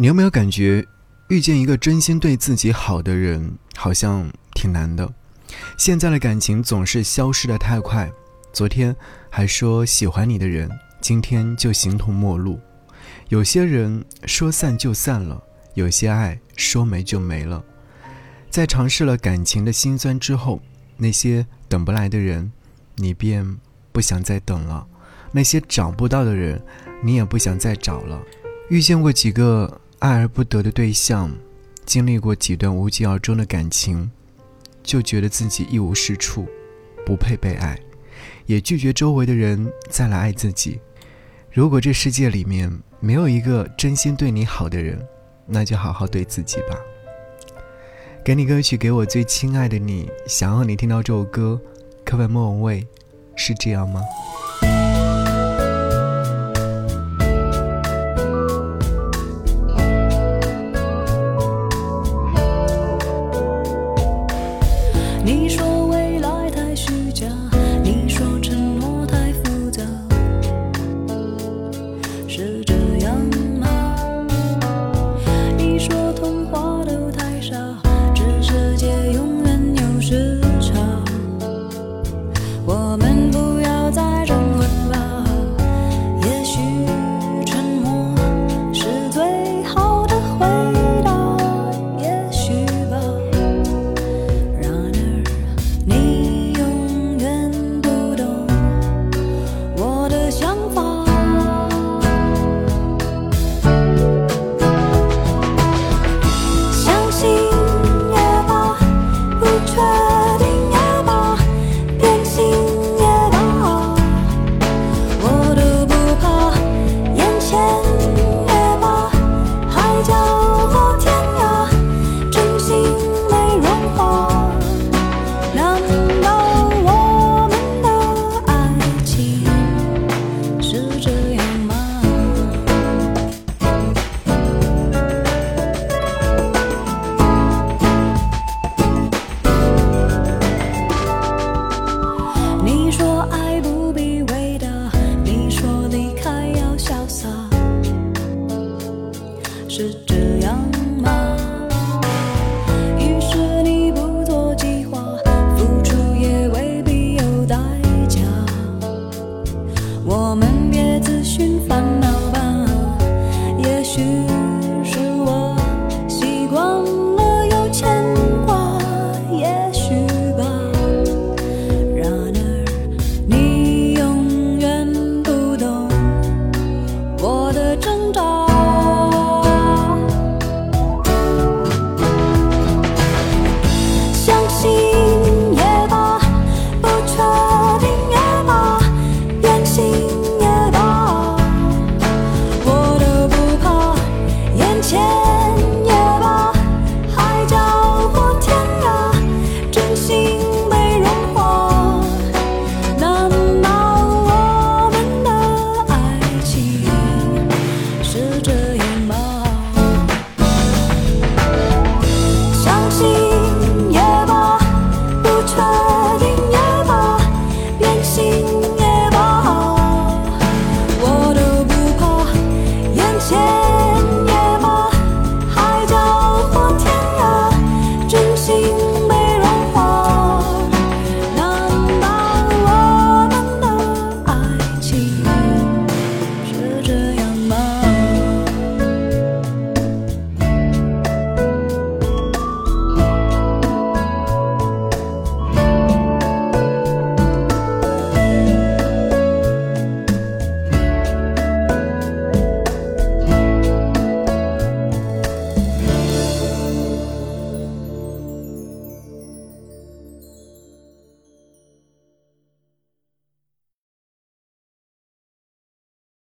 你有没有感觉，遇见一个真心对自己好的人，好像挺难的？现在的感情总是消失的太快，昨天还说喜欢你的人，今天就形同陌路。有些人说散就散了，有些爱说没就没了。在尝试了感情的辛酸之后，那些等不来的人，你便不想再等了；那些找不到的人，你也不想再找了。遇见过几个？爱而不得的对象，经历过几段无疾而终的感情，就觉得自己一无是处，不配被爱，也拒绝周围的人再来爱自己。如果这世界里面没有一个真心对你好的人，那就好好对自己吧。给你歌曲，给我最亲爱的你，想要你听到这首歌，可问莫文蔚，是这样吗？是